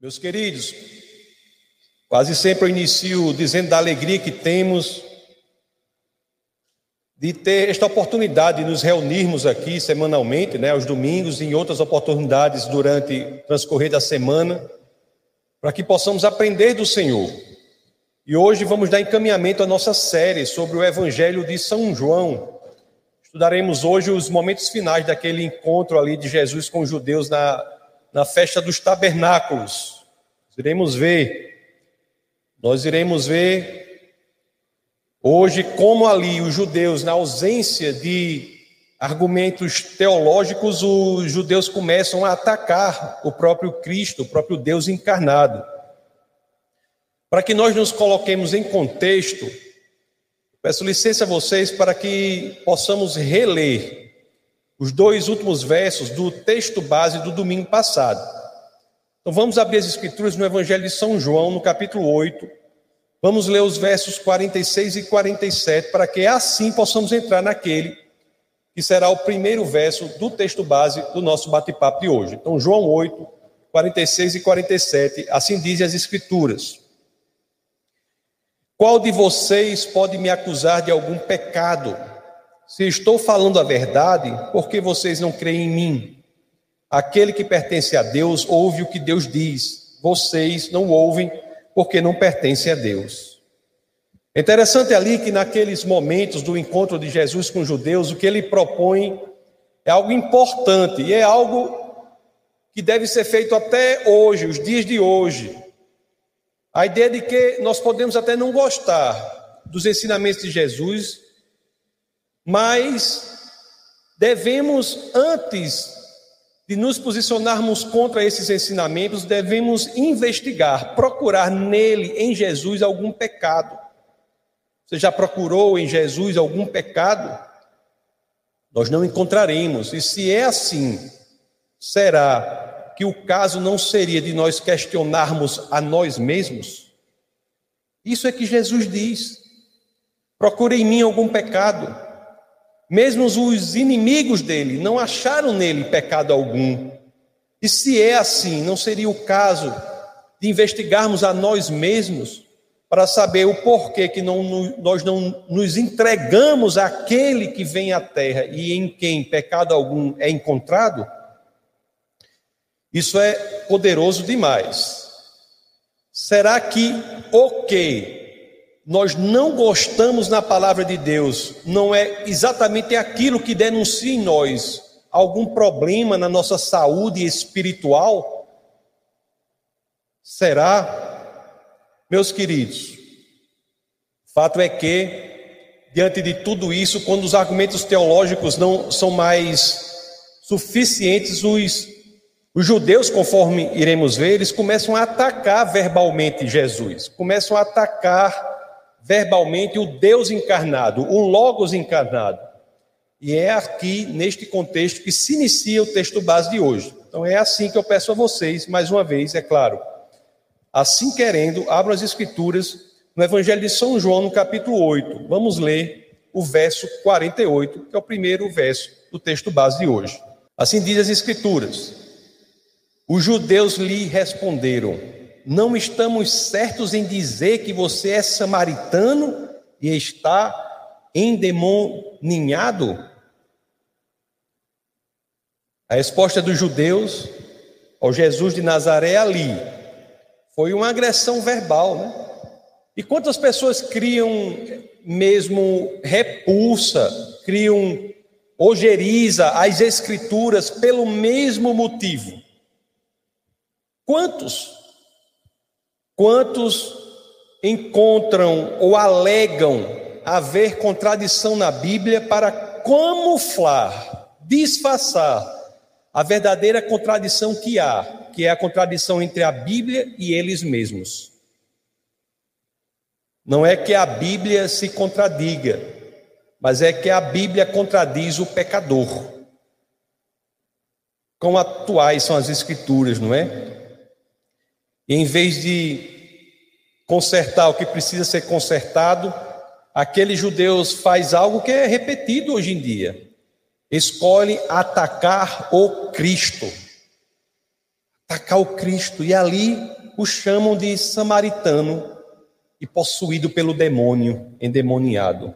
Meus queridos, quase sempre eu inicio dizendo da alegria que temos de ter esta oportunidade de nos reunirmos aqui semanalmente, né, aos domingos e em outras oportunidades durante o transcorrer da semana, para que possamos aprender do Senhor. E hoje vamos dar encaminhamento à nossa série sobre o Evangelho de São João. Estudaremos hoje os momentos finais daquele encontro ali de Jesus com os judeus na, na festa dos tabernáculos. Iremos ver, nós iremos ver Hoje, como ali os judeus, na ausência de argumentos teológicos, os judeus começam a atacar o próprio Cristo, o próprio Deus encarnado. Para que nós nos coloquemos em contexto, peço licença a vocês para que possamos reler os dois últimos versos do texto base do domingo passado. Então vamos abrir as escrituras no Evangelho de São João, no capítulo 8, Vamos ler os versos 46 e 47 para que assim possamos entrar naquele que será o primeiro verso do texto base do nosso bate-papo de hoje. Então, João 8, 46 e 47, assim dizem as Escrituras. Qual de vocês pode me acusar de algum pecado? Se estou falando a verdade, por que vocês não creem em mim? Aquele que pertence a Deus ouve o que Deus diz. Vocês não ouvem porque não pertence a Deus. É interessante ali que naqueles momentos do encontro de Jesus com os judeus, o que ele propõe é algo importante e é algo que deve ser feito até hoje, os dias de hoje. A ideia de que nós podemos até não gostar dos ensinamentos de Jesus, mas devemos, antes de nos posicionarmos contra esses ensinamentos, devemos investigar, procurar nele, em Jesus, algum pecado. Você já procurou em Jesus algum pecado? Nós não encontraremos. E se é assim, será que o caso não seria de nós questionarmos a nós mesmos? Isso é que Jesus diz. Procure em mim algum pecado. Mesmo os inimigos dele não acharam nele pecado algum. E se é assim, não seria o caso de investigarmos a nós mesmos para saber o porquê que não, nós não nos entregamos àquele que vem à terra e em quem pecado algum é encontrado? Isso é poderoso demais. Será que o que nós não gostamos na palavra de Deus, não é exatamente aquilo que denuncia em nós algum problema na nossa saúde espiritual? Será? Meus queridos, fato é que, diante de tudo isso, quando os argumentos teológicos não são mais suficientes, os, os judeus, conforme iremos ver, eles começam a atacar verbalmente Jesus, começam a atacar verbalmente o Deus encarnado, o Logos encarnado. E é aqui, neste contexto, que se inicia o texto base de hoje. Então é assim que eu peço a vocês, mais uma vez, é claro. Assim querendo, abram as Escrituras no Evangelho de São João, no capítulo 8. Vamos ler o verso 48, que é o primeiro verso do texto base de hoje. Assim diz as Escrituras: Os judeus lhe responderam não estamos certos em dizer que você é samaritano e está endemoninhado? A resposta dos judeus ao Jesus de Nazaré ali foi uma agressão verbal, né? E quantas pessoas criam mesmo repulsa, criam ojeriza às escrituras pelo mesmo motivo? Quantos? Quantos encontram ou alegam haver contradição na Bíblia para camuflar, disfarçar a verdadeira contradição que há, que é a contradição entre a Bíblia e eles mesmos? Não é que a Bíblia se contradiga, mas é que a Bíblia contradiz o pecador. Quão atuais são as Escrituras, não é? E em vez de consertar o que precisa ser consertado, aqueles judeus faz algo que é repetido hoje em dia. Escolhe atacar o Cristo. atacar o Cristo, e ali o chamam de samaritano e possuído pelo demônio, endemoniado.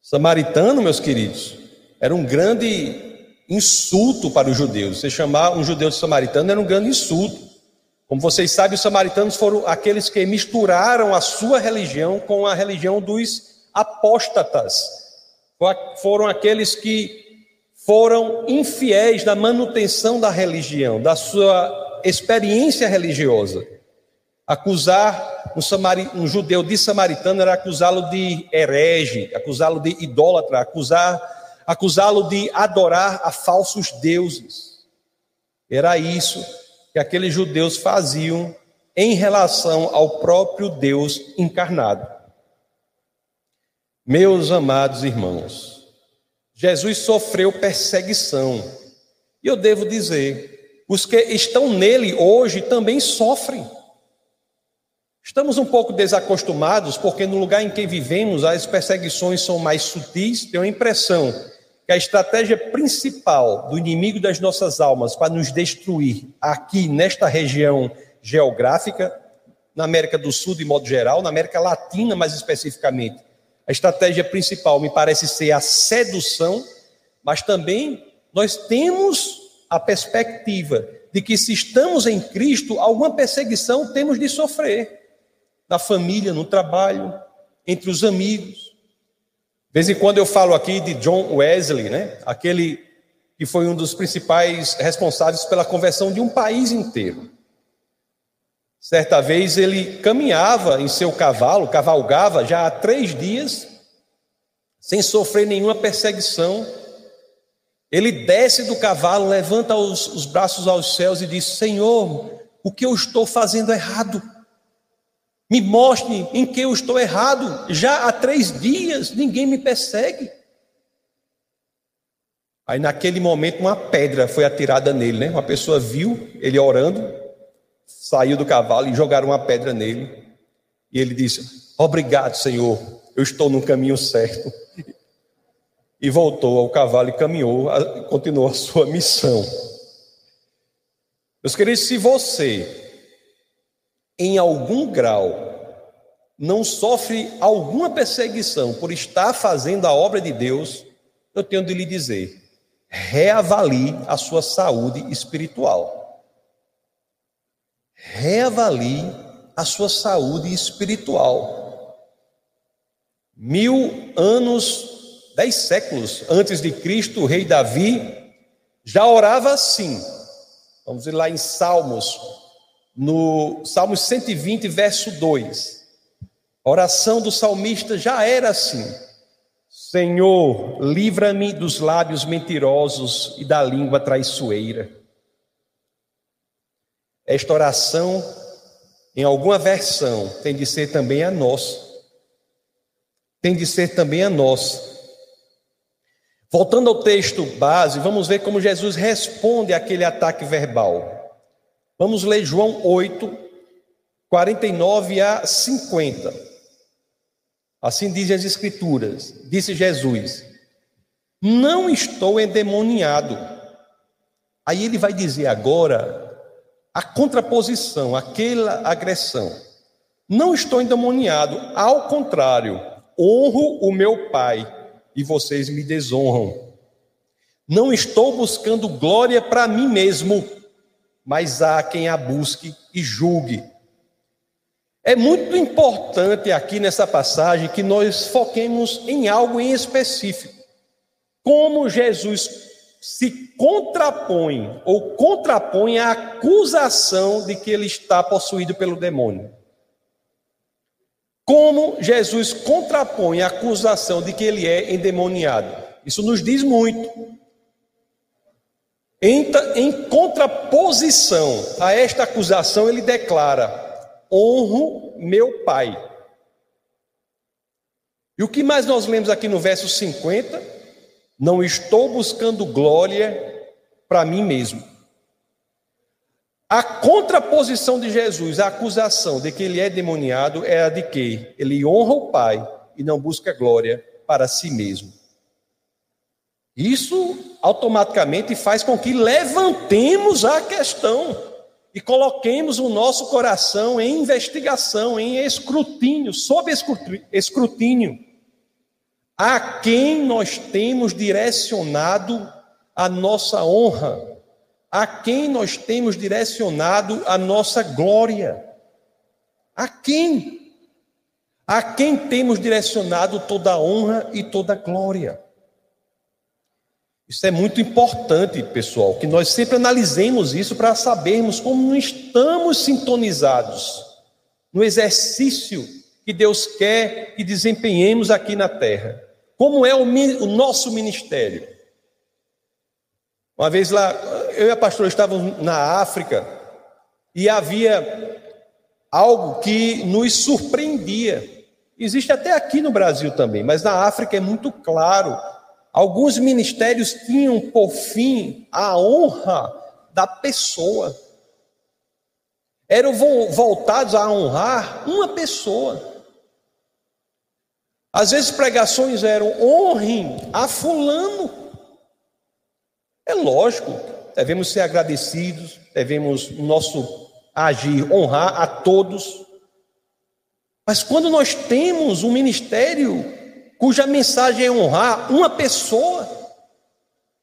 Samaritano, meus queridos, era um grande insulto para os judeus. Você chamar um judeu de samaritano era um grande insulto. Como vocês sabem, os samaritanos foram aqueles que misturaram a sua religião com a religião dos apóstatas. Foram aqueles que foram infiéis na manutenção da religião, da sua experiência religiosa. Acusar um, samari, um judeu de samaritano era acusá-lo de herege, acusá-lo de idólatra, acusar, acusá-lo de adorar a falsos deuses. Era isso que aqueles judeus faziam em relação ao próprio Deus encarnado. Meus amados irmãos, Jesus sofreu perseguição. E eu devo dizer, os que estão nele hoje também sofrem. Estamos um pouco desacostumados, porque no lugar em que vivemos as perseguições são mais sutis. Tenho a impressão que a estratégia principal do inimigo das nossas almas para nos destruir aqui nesta região geográfica, na América do Sul de modo geral, na América Latina mais especificamente, a estratégia principal me parece ser a sedução, mas também nós temos a perspectiva de que se estamos em Cristo, alguma perseguição temos de sofrer na família, no trabalho, entre os amigos. De vez em quando eu falo aqui de John Wesley, né? Aquele que foi um dos principais responsáveis pela conversão de um país inteiro. Certa vez ele caminhava em seu cavalo, cavalgava já há três dias, sem sofrer nenhuma perseguição. Ele desce do cavalo, levanta os, os braços aos céus e diz: Senhor, o que eu estou fazendo errado? Me mostre em que eu estou errado. Já há três dias ninguém me persegue. Aí naquele momento uma pedra foi atirada nele, né? Uma pessoa viu ele orando, saiu do cavalo e jogaram uma pedra nele. E ele disse: Obrigado, Senhor, eu estou no caminho certo. E voltou ao cavalo e caminhou, continuou a sua missão. Meus queridos, se você em algum grau, não sofre alguma perseguição por estar fazendo a obra de Deus, eu tenho de lhe dizer: reavalie a sua saúde espiritual. Reavalie a sua saúde espiritual. Mil anos, dez séculos antes de Cristo, o rei Davi já orava assim. Vamos ir lá em Salmos no Salmo 120, verso 2. A oração do salmista já era assim: Senhor, livra-me dos lábios mentirosos e da língua traiçoeira. Esta oração, em alguma versão, tem de ser também a nossa. Tem de ser também a nossa. Voltando ao texto base, vamos ver como Jesus responde àquele ataque verbal. Vamos ler João 8, 49 a 50. Assim dizem as Escrituras. Disse Jesus: Não estou endemoniado. Aí ele vai dizer agora a contraposição, aquela agressão. Não estou endemoniado, ao contrário, honro o meu Pai e vocês me desonram. Não estou buscando glória para mim mesmo mas há quem a busque e julgue. É muito importante aqui nessa passagem que nós foquemos em algo em específico. Como Jesus se contrapõe ou contrapõe à acusação de que ele está possuído pelo demônio. Como Jesus contrapõe a acusação de que ele é endemoniado. Isso nos diz muito. Em, em contraposição a esta acusação, ele declara: honro meu pai. E o que mais nós lemos aqui no verso 50? Não estou buscando glória para mim mesmo. A contraposição de Jesus à acusação de que ele é demoniado é a de que ele honra o Pai e não busca glória para si mesmo. Isso automaticamente faz com que levantemos a questão e coloquemos o nosso coração em investigação, em escrutínio, sob escrutínio. A quem nós temos direcionado a nossa honra? A quem nós temos direcionado a nossa glória? A quem? A quem temos direcionado toda a honra e toda a glória? Isso é muito importante, pessoal, que nós sempre analisemos isso para sabermos como estamos sintonizados no exercício que Deus quer que desempenhemos aqui na terra. Como é o, o nosso ministério? Uma vez lá, eu e a pastora estávamos na África e havia algo que nos surpreendia. Existe até aqui no Brasil também, mas na África é muito claro Alguns ministérios tinham por fim a honra da pessoa. Eram voltados a honrar uma pessoa. Às vezes pregações eram honrem a fulano. É lógico, devemos ser agradecidos, devemos nosso agir honrar a todos. Mas quando nós temos um ministério cuja mensagem é honrar uma pessoa,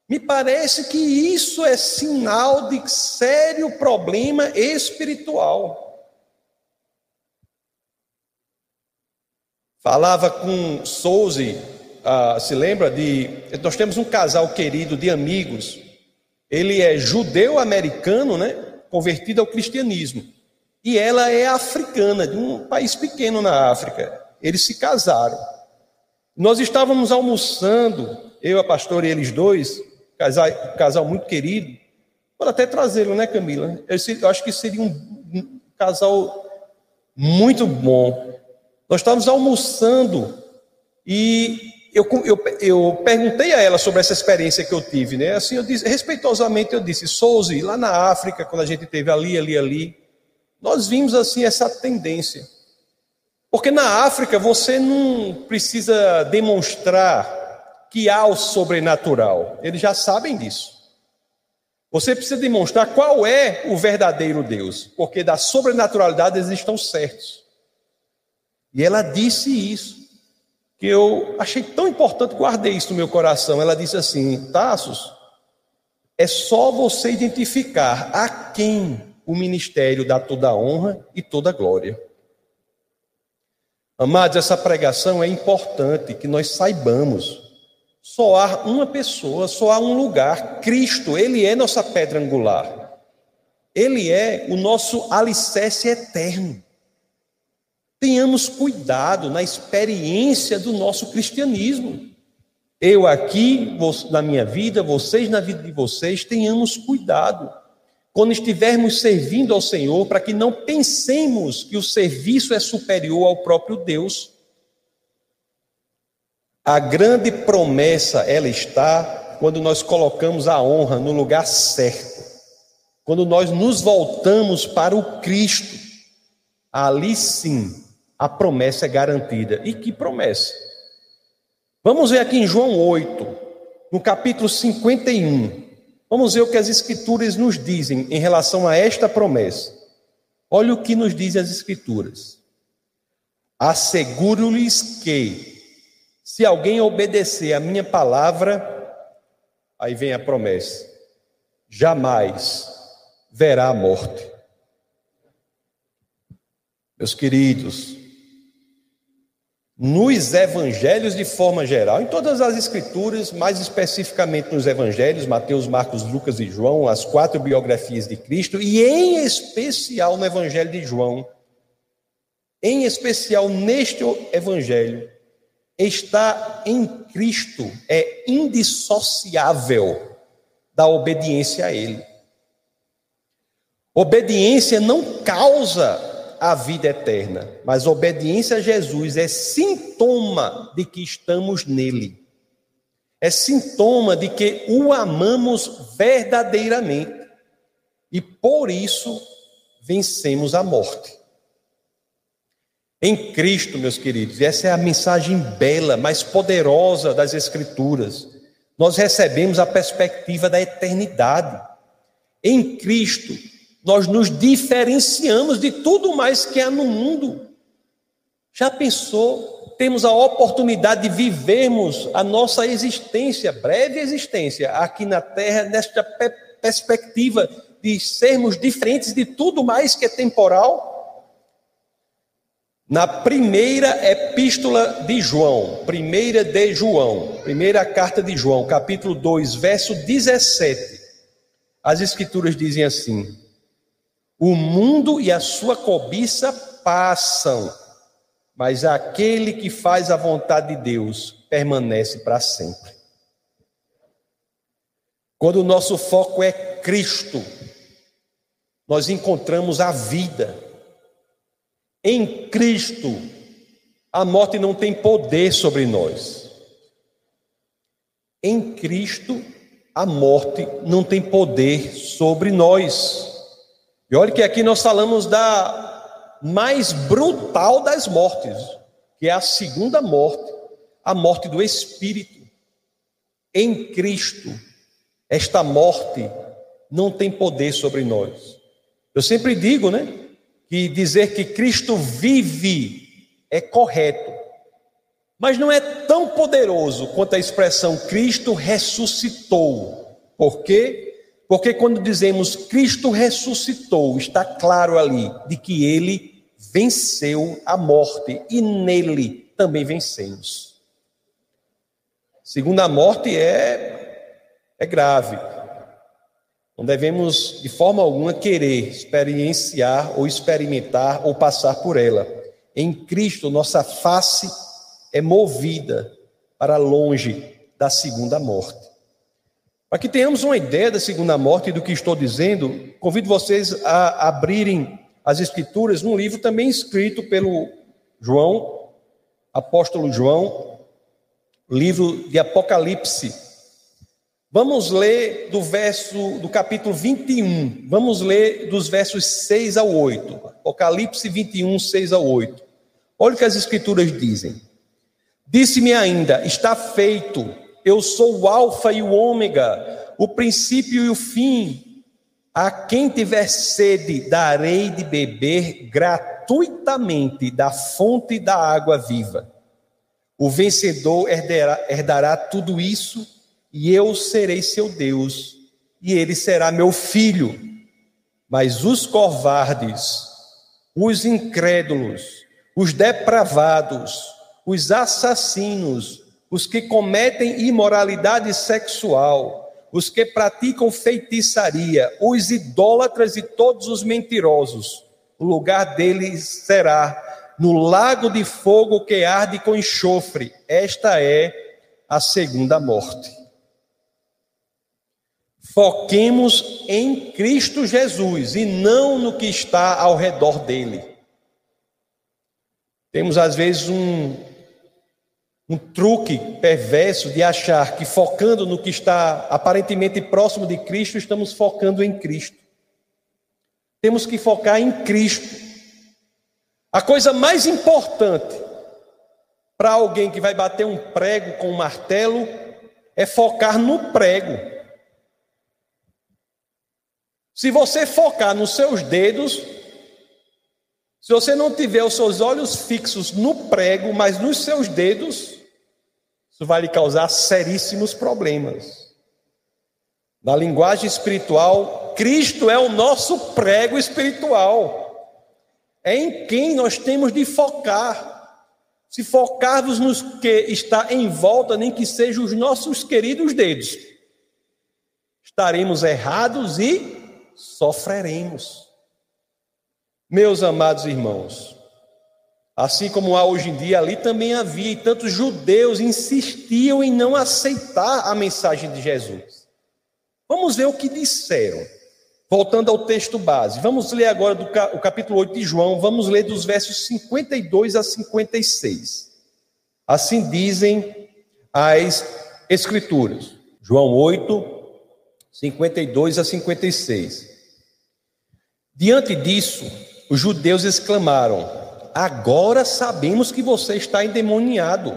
me parece que isso é sinal de sério problema espiritual. Falava com Souze, ah, se lembra de. Nós temos um casal querido de amigos. Ele é judeu-americano, né? Convertido ao cristianismo. E ela é africana, de um país pequeno na África. Eles se casaram. Nós estávamos almoçando, eu, a pastora e eles dois, casal, casal muito querido. Pode até trazê-lo, né, Camila? Eu, eu acho que seria um casal muito bom. Nós estávamos almoçando e eu, eu, eu, perguntei a ela sobre essa experiência que eu tive, né? Assim, eu disse, respeitosamente, eu disse, Souza, lá na África, quando a gente teve ali, ali, ali, nós vimos assim essa tendência. Porque na África você não precisa demonstrar que há o sobrenatural, eles já sabem disso. Você precisa demonstrar qual é o verdadeiro Deus, porque da sobrenaturalidade eles estão certos. E ela disse isso, que eu achei tão importante, guardei isso no meu coração. Ela disse assim: Tassos, é só você identificar a quem o ministério dá toda a honra e toda a glória. Amados, essa pregação é importante que nós saibamos. Só há uma pessoa, só há um lugar. Cristo, Ele é nossa pedra angular. Ele é o nosso alicerce eterno. Tenhamos cuidado na experiência do nosso cristianismo. Eu aqui, na minha vida, vocês na vida de vocês, tenhamos cuidado quando estivermos servindo ao Senhor, para que não pensemos que o serviço é superior ao próprio Deus. A grande promessa, ela está quando nós colocamos a honra no lugar certo. Quando nós nos voltamos para o Cristo, ali sim a promessa é garantida. E que promessa? Vamos ver aqui em João 8, no capítulo 51. Vamos ver o que as Escrituras nos dizem em relação a esta promessa. Olha o que nos dizem as Escrituras. Asseguro-lhes que, se alguém obedecer a minha palavra, aí vem a promessa, jamais verá a morte. Meus queridos, nos evangelhos de forma geral, em todas as escrituras, mais especificamente nos evangelhos, Mateus, Marcos, Lucas e João, as quatro biografias de Cristo, e em especial no evangelho de João, em especial neste evangelho, está em Cristo, é indissociável da obediência a Ele. Obediência não causa a vida eterna, mas obediência a Jesus é sintoma de que estamos nele. É sintoma de que o amamos verdadeiramente. E por isso vencemos a morte. Em Cristo, meus queridos, essa é a mensagem bela, mais poderosa das Escrituras. nós recebemos a perspectiva da eternidade. Em Cristo, nós nos diferenciamos de tudo mais que há no mundo. Já pensou? Temos a oportunidade de vivermos a nossa existência, breve existência, aqui na Terra, nesta perspectiva de sermos diferentes de tudo mais que é temporal? Na primeira epístola de João, primeira de João, primeira carta de João, capítulo 2, verso 17, as escrituras dizem assim: O mundo e a sua cobiça passam, mas aquele que faz a vontade de Deus permanece para sempre. Quando o nosso foco é Cristo, nós encontramos a vida em Cristo, a morte não tem poder sobre nós. Em Cristo, a morte não tem poder sobre nós. E olha que aqui nós falamos da mais brutal das mortes, que é a segunda morte, a morte do espírito. Em Cristo, esta morte não tem poder sobre nós. Eu sempre digo, né? que dizer que Cristo vive é correto, mas não é tão poderoso quanto a expressão Cristo ressuscitou. Por quê? Porque quando dizemos Cristo ressuscitou, está claro ali de que ele venceu a morte e nele também vencemos. Segunda morte é, é grave. Não devemos, de forma alguma, querer experienciar ou experimentar ou passar por ela. Em Cristo, nossa face é movida para longe da segunda morte. Para que tenhamos uma ideia da segunda morte e do que estou dizendo, convido vocês a abrirem as Escrituras num livro também escrito pelo João, apóstolo João, livro de Apocalipse. Vamos ler do verso do capítulo 21. Vamos ler dos versos 6 ao 8. Apocalipse 21, 6 ao 8. Olha o que as escrituras dizem. Disse-me ainda: Está feito. Eu sou o alfa e o ômega, o princípio e o fim. A quem tiver sede, darei de beber gratuitamente da fonte da água viva. O vencedor herdará, herdará tudo isso e eu serei seu Deus, e ele será meu filho. Mas os covardes, os incrédulos, os depravados, os assassinos, os que cometem imoralidade sexual, os que praticam feitiçaria, os idólatras e todos os mentirosos, o lugar deles será no lago de fogo que arde com enxofre. Esta é a segunda morte. Foquemos em Cristo Jesus e não no que está ao redor dele. Temos às vezes um, um truque perverso de achar que focando no que está aparentemente próximo de Cristo, estamos focando em Cristo. Temos que focar em Cristo. A coisa mais importante para alguém que vai bater um prego com um martelo é focar no prego. Se você focar nos seus dedos, se você não tiver os seus olhos fixos no prego, mas nos seus dedos, isso vai lhe causar seríssimos problemas. Na linguagem espiritual, Cristo é o nosso prego espiritual. É em quem nós temos de focar. Se focarmos nos que está em volta, nem que sejam os nossos queridos dedos, estaremos errados e sofreremos. Meus amados irmãos, assim como há hoje em dia, ali também havia, e tantos judeus insistiam em não aceitar a mensagem de Jesus. Vamos ver o que disseram. Voltando ao texto base, vamos ler agora do, o capítulo 8 de João, vamos ler dos versos 52 a 56. Assim dizem as Escrituras. João 8, 52 a 56. Diante disso, os judeus exclamaram: Agora sabemos que você está endemoniado.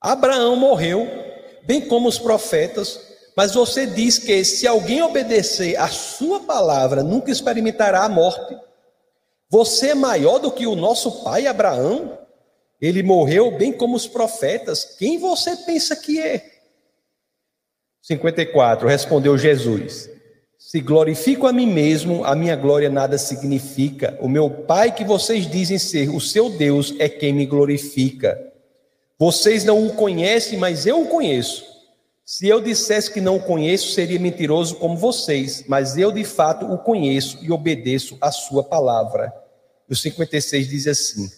Abraão morreu, bem como os profetas, mas você diz que se alguém obedecer a sua palavra, nunca experimentará a morte. Você é maior do que o nosso pai Abraão? Ele morreu bem como os profetas. Quem você pensa que é? 54. Respondeu Jesus: Se glorifico a mim mesmo, a minha glória nada significa. O meu Pai, que vocês dizem ser o seu Deus, é quem me glorifica. Vocês não o conhecem, mas eu o conheço. Se eu dissesse que não o conheço, seria mentiroso como vocês, mas eu de fato o conheço e obedeço a sua palavra. O 56 diz assim: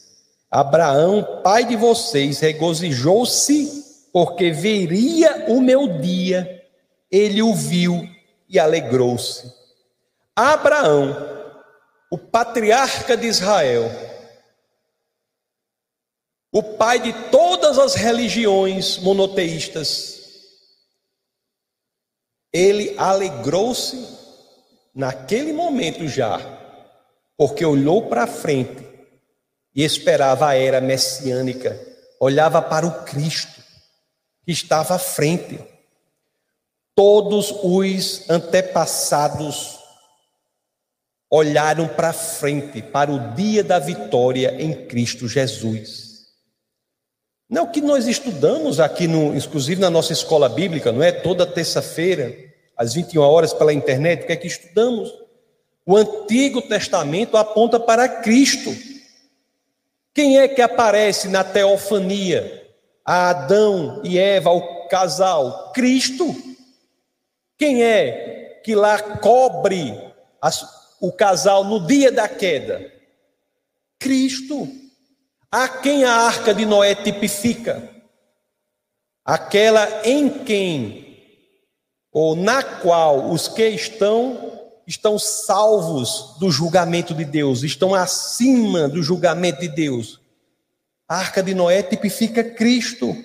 Abraão, pai de vocês, regozijou-se porque veria o meu dia, ele o viu e alegrou-se. Abraão, o patriarca de Israel, o pai de todas as religiões monoteístas, ele alegrou-se naquele momento já, porque olhou para frente e esperava a era messiânica, olhava para o Cristo que estava à frente. Todos os antepassados olharam para frente, para o dia da vitória em Cristo Jesus. Não é o que nós estudamos aqui, no, inclusive na nossa escola bíblica, não é? Toda terça-feira, às 21 horas, pela internet, o que é que estudamos? O Antigo Testamento aponta para Cristo. Quem é que aparece na teofania? A Adão e Eva, o casal? Cristo. Quem é que lá cobre o casal no dia da queda? Cristo. A quem a arca de Noé tipifica? Aquela em quem, ou na qual os que estão estão salvos do julgamento de Deus, estão acima do julgamento de Deus. A arca de Noé tipifica Cristo.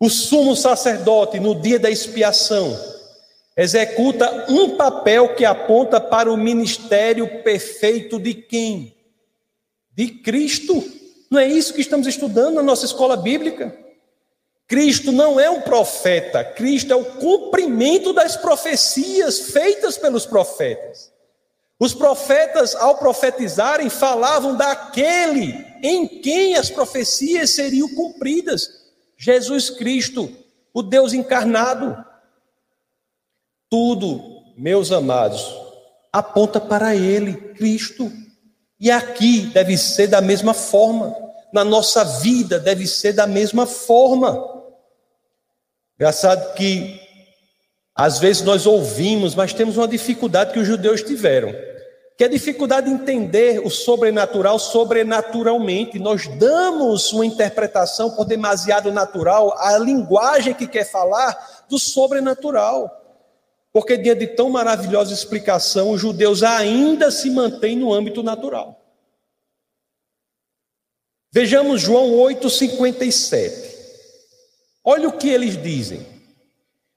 O sumo sacerdote, no dia da expiação, executa um papel que aponta para o ministério perfeito de quem? De Cristo. Não é isso que estamos estudando na nossa escola bíblica? Cristo não é um profeta, Cristo é o cumprimento das profecias feitas pelos profetas. Os profetas, ao profetizarem, falavam daquele em quem as profecias seriam cumpridas: Jesus Cristo, o Deus encarnado. Tudo, meus amados, aponta para Ele, Cristo. E aqui deve ser da mesma forma, na nossa vida deve ser da mesma forma. Engraçado que às vezes nós ouvimos, mas temos uma dificuldade que os judeus tiveram, que é a dificuldade de entender o sobrenatural sobrenaturalmente. Nós damos uma interpretação por demasiado natural à linguagem que quer falar do sobrenatural. Porque diante de tão maravilhosa explicação, os judeus ainda se mantêm no âmbito natural. Vejamos João 8:57. Olha o que eles dizem.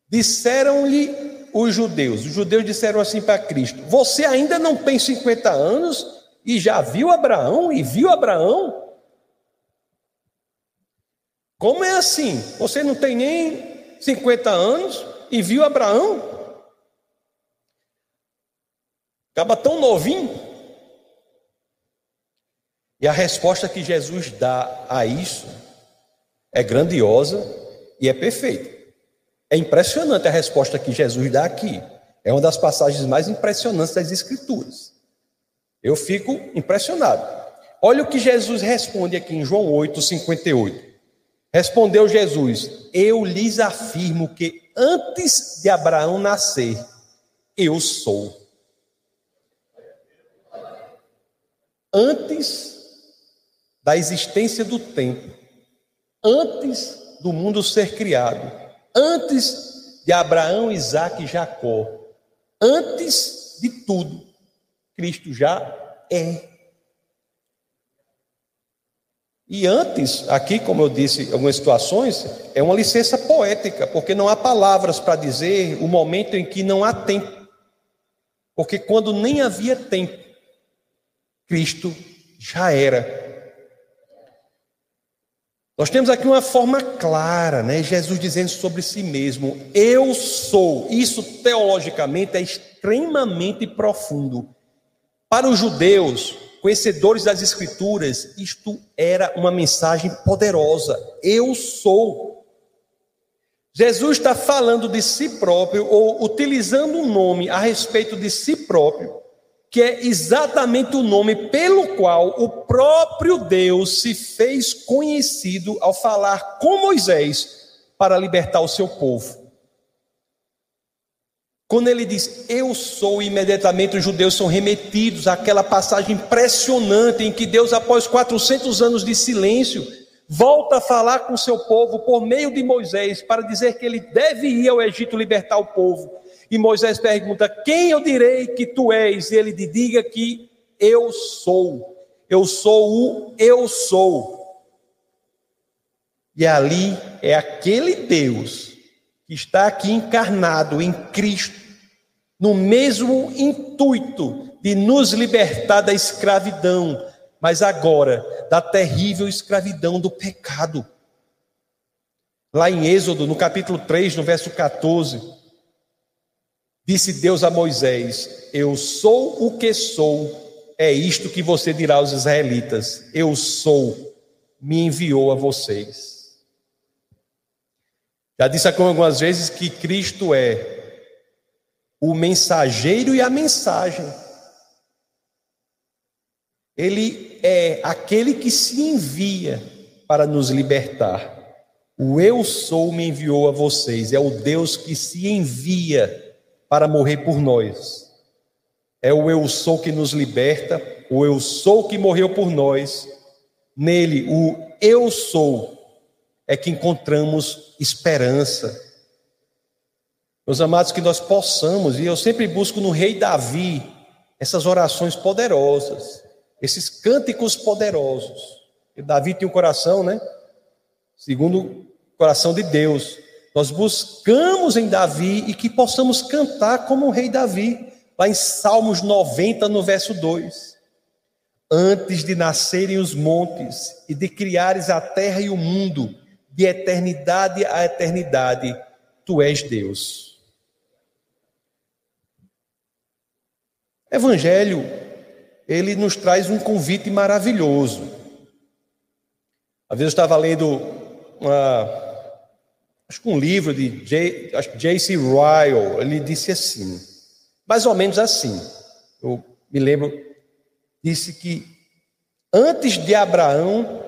Disseram-lhe os judeus, os judeus disseram assim para Cristo: Você ainda não tem 50 anos e já viu Abraão e viu Abraão? Como é assim? Você não tem nem 50 anos e viu Abraão? Acaba tão novinho. E a resposta que Jesus dá a isso é grandiosa e é perfeito. É impressionante a resposta que Jesus dá aqui. É uma das passagens mais impressionantes das Escrituras. Eu fico impressionado. Olha o que Jesus responde aqui em João 8, 58. Respondeu Jesus: Eu lhes afirmo que antes de Abraão nascer, eu sou. Antes da existência do tempo, antes do mundo ser criado, antes de Abraão, Isaac e Jacó, antes de tudo, Cristo já é. E antes, aqui, como eu disse, algumas situações, é uma licença poética, porque não há palavras para dizer o momento em que não há tempo. Porque quando nem havia tempo, Cristo já era. Nós temos aqui uma forma clara, né? Jesus dizendo sobre si mesmo: Eu sou. Isso teologicamente é extremamente profundo. Para os judeus, conhecedores das Escrituras, isto era uma mensagem poderosa. Eu sou. Jesus está falando de si próprio, ou utilizando um nome a respeito de si próprio, que é exatamente o nome pelo qual o próprio Deus se fez conhecido ao falar com Moisés para libertar o seu povo. Quando ele diz eu sou, imediatamente os judeus são remetidos àquela passagem impressionante em que Deus, após 400 anos de silêncio, volta a falar com seu povo por meio de Moisés para dizer que ele deve ir ao Egito libertar o povo. E Moisés pergunta: Quem eu direi que tu és? E ele lhe diga que eu sou. Eu sou o eu sou. E ali é aquele Deus que está aqui encarnado em Cristo, no mesmo intuito de nos libertar da escravidão, mas agora da terrível escravidão do pecado. Lá em Êxodo, no capítulo 3, no verso 14, Disse Deus a Moisés: Eu sou o que sou, é isto que você dirá aos israelitas: Eu sou, me enviou a vocês. Já disse aqui algumas vezes que Cristo é o mensageiro e a mensagem. Ele é aquele que se envia para nos libertar. O eu sou me enviou a vocês, é o Deus que se envia para morrer por nós. É o eu sou que nos liberta, o eu sou que morreu por nós. Nele, o eu sou é que encontramos esperança. Meus amados, que nós possamos, e eu sempre busco no rei Davi essas orações poderosas, esses cânticos poderosos. E Davi tinha um coração, né? Segundo o coração de Deus. Nós buscamos em Davi e que possamos cantar como o rei Davi, lá em Salmos 90, no verso 2. Antes de nascerem os montes e de criares a terra e o mundo, de eternidade a eternidade, tu és Deus. Evangelho, ele nos traz um convite maravilhoso. Às vezes eu estava lendo uma acho que um livro de J.C. Ryle, ele disse assim, mais ou menos assim, eu me lembro, disse que antes de Abraão,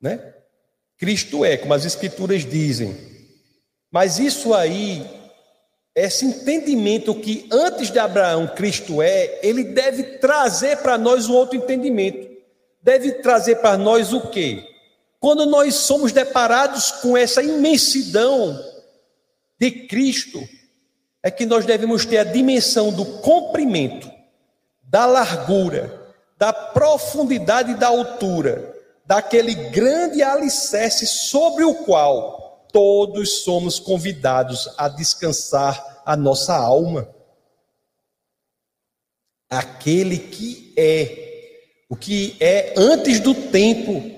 né, Cristo é, como as escrituras dizem, mas isso aí, esse entendimento que antes de Abraão Cristo é, ele deve trazer para nós um outro entendimento, deve trazer para nós o quê? Quando nós somos deparados com essa imensidão de Cristo, é que nós devemos ter a dimensão do comprimento, da largura, da profundidade e da altura, daquele grande alicerce sobre o qual todos somos convidados a descansar a nossa alma. Aquele que é, o que é antes do tempo,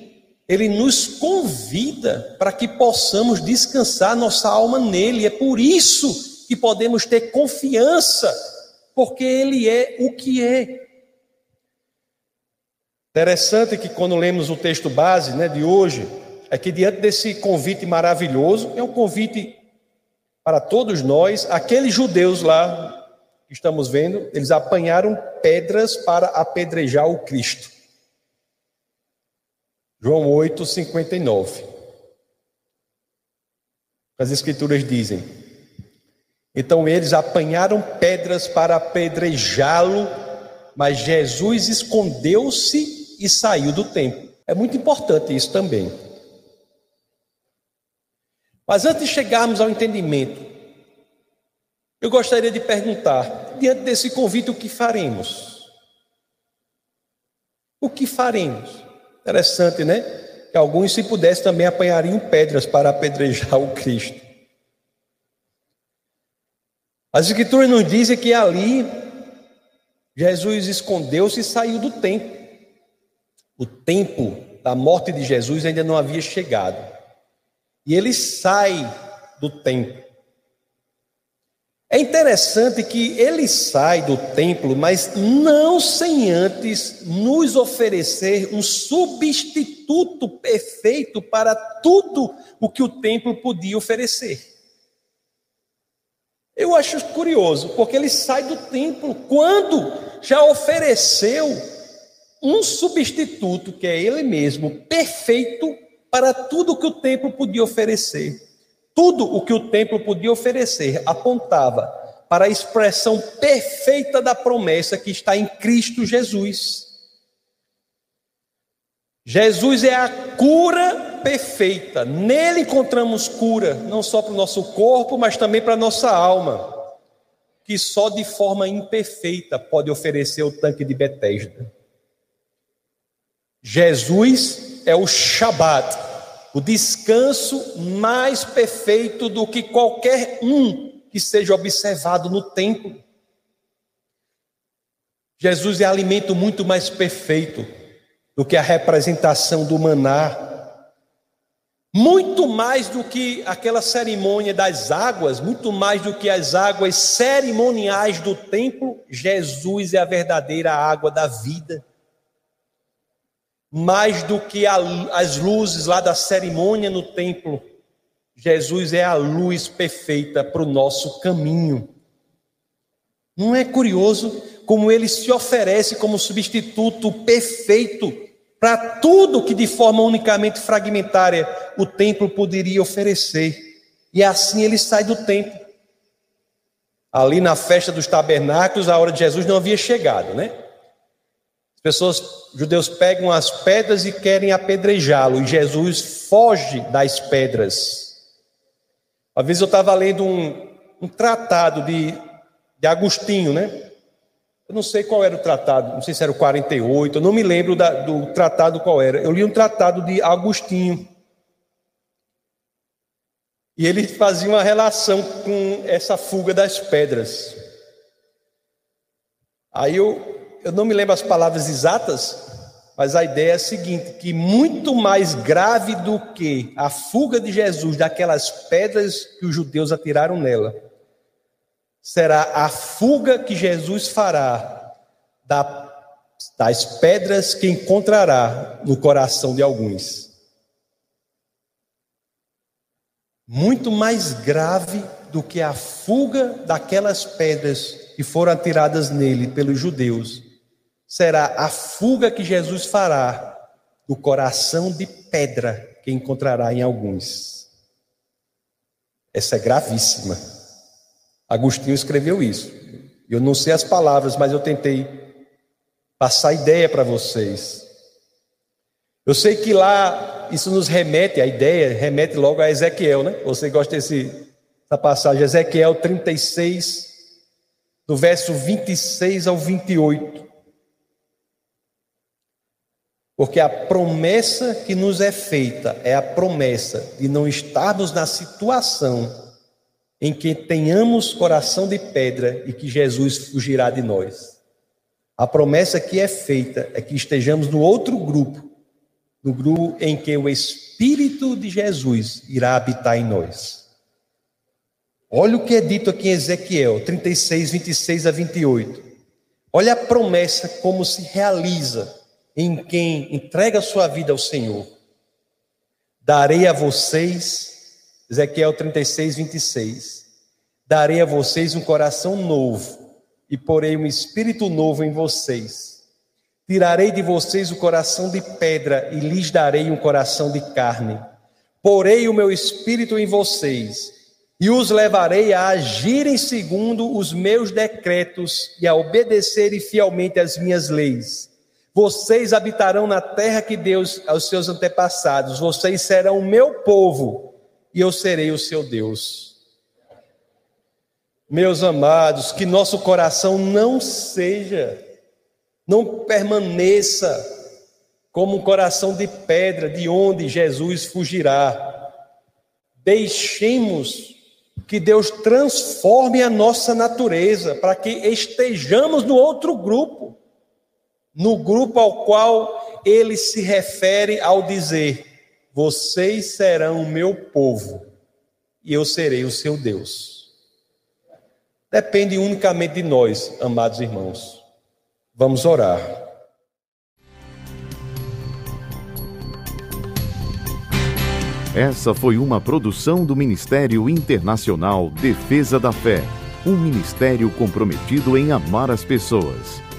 ele nos convida para que possamos descansar nossa alma nele. É por isso que podemos ter confiança, porque ele é o que é. Interessante que quando lemos o texto base né, de hoje, é que diante desse convite maravilhoso, é um convite para todos nós, aqueles judeus lá que estamos vendo, eles apanharam pedras para apedrejar o Cristo. João 8, 59. As Escrituras dizem: Então eles apanharam pedras para apedrejá-lo, mas Jesus escondeu-se e saiu do templo. É muito importante isso também. Mas antes de chegarmos ao entendimento, eu gostaria de perguntar, diante desse convite, o que faremos? O que faremos? Interessante, né? Que alguns, se pudessem, também apanhariam pedras para apedrejar o Cristo. As Escrituras nos dizem que ali Jesus escondeu-se e saiu do templo. O templo da morte de Jesus ainda não havia chegado. E ele sai do templo. É interessante que ele sai do templo, mas não sem antes nos oferecer um substituto perfeito para tudo o que o templo podia oferecer. Eu acho curioso, porque ele sai do templo quando já ofereceu um substituto, que é ele mesmo, perfeito para tudo que o templo podia oferecer. Tudo o que o templo podia oferecer apontava para a expressão perfeita da promessa que está em Cristo Jesus. Jesus é a cura perfeita. Nele encontramos cura, não só para o nosso corpo, mas também para a nossa alma, que só de forma imperfeita pode oferecer o tanque de Betesda. Jesus é o Shabat, o descanso mais perfeito do que qualquer um que seja observado no templo. Jesus é alimento muito mais perfeito do que a representação do maná. Muito mais do que aquela cerimônia das águas, muito mais do que as águas cerimoniais do templo, Jesus é a verdadeira água da vida mais do que a, as luzes lá da cerimônia no templo, Jesus é a luz perfeita para o nosso caminho. Não é curioso como ele se oferece como substituto perfeito para tudo que de forma unicamente fragmentária o templo poderia oferecer? E assim ele sai do templo. Ali na festa dos tabernáculos, a hora de Jesus não havia chegado, né? As pessoas, os judeus pegam as pedras e querem apedrejá-lo, e Jesus foge das pedras. Uma vez eu estava lendo um, um tratado de, de Agostinho, né? Eu não sei qual era o tratado, não sei se era o 48, eu não me lembro da, do tratado qual era. Eu li um tratado de Agostinho. E ele fazia uma relação com essa fuga das pedras. Aí eu eu não me lembro as palavras exatas, mas a ideia é a seguinte: que muito mais grave do que a fuga de Jesus daquelas pedras que os judeus atiraram nela, será a fuga que Jesus fará das pedras que encontrará no coração de alguns. Muito mais grave do que a fuga daquelas pedras que foram atiradas nele pelos judeus será a fuga que Jesus fará do coração de pedra que encontrará em alguns. Essa é gravíssima. Agostinho escreveu isso. Eu não sei as palavras, mas eu tentei passar a ideia para vocês. Eu sei que lá isso nos remete, a ideia remete logo a Ezequiel, né? Você gosta desse, dessa passagem, Ezequiel 36, do verso 26 ao 28. Porque a promessa que nos é feita é a promessa de não estarmos na situação em que tenhamos coração de pedra e que Jesus fugirá de nós. A promessa que é feita é que estejamos no outro grupo, no grupo em que o Espírito de Jesus irá habitar em nós. Olha o que é dito aqui em Ezequiel 36, 26 a 28. Olha a promessa como se realiza em quem entrega sua vida ao Senhor. Darei a vocês, Ezequiel 36, 26. Darei a vocês um coração novo e porei um espírito novo em vocês. Tirarei de vocês o coração de pedra e lhes darei um coração de carne. Porei o meu espírito em vocês e os levarei a agirem segundo os meus decretos e a obedecerem fielmente às minhas leis vocês habitarão na terra que Deus aos seus antepassados. Vocês serão o meu povo e eu serei o seu Deus. Meus amados, que nosso coração não seja, não permaneça como um coração de pedra, de onde Jesus fugirá. Deixemos que Deus transforme a nossa natureza para que estejamos no outro grupo no grupo ao qual ele se refere ao dizer: Vocês serão o meu povo e eu serei o seu Deus. Depende unicamente de nós, amados irmãos. Vamos orar. Essa foi uma produção do Ministério Internacional Defesa da Fé, um ministério comprometido em amar as pessoas,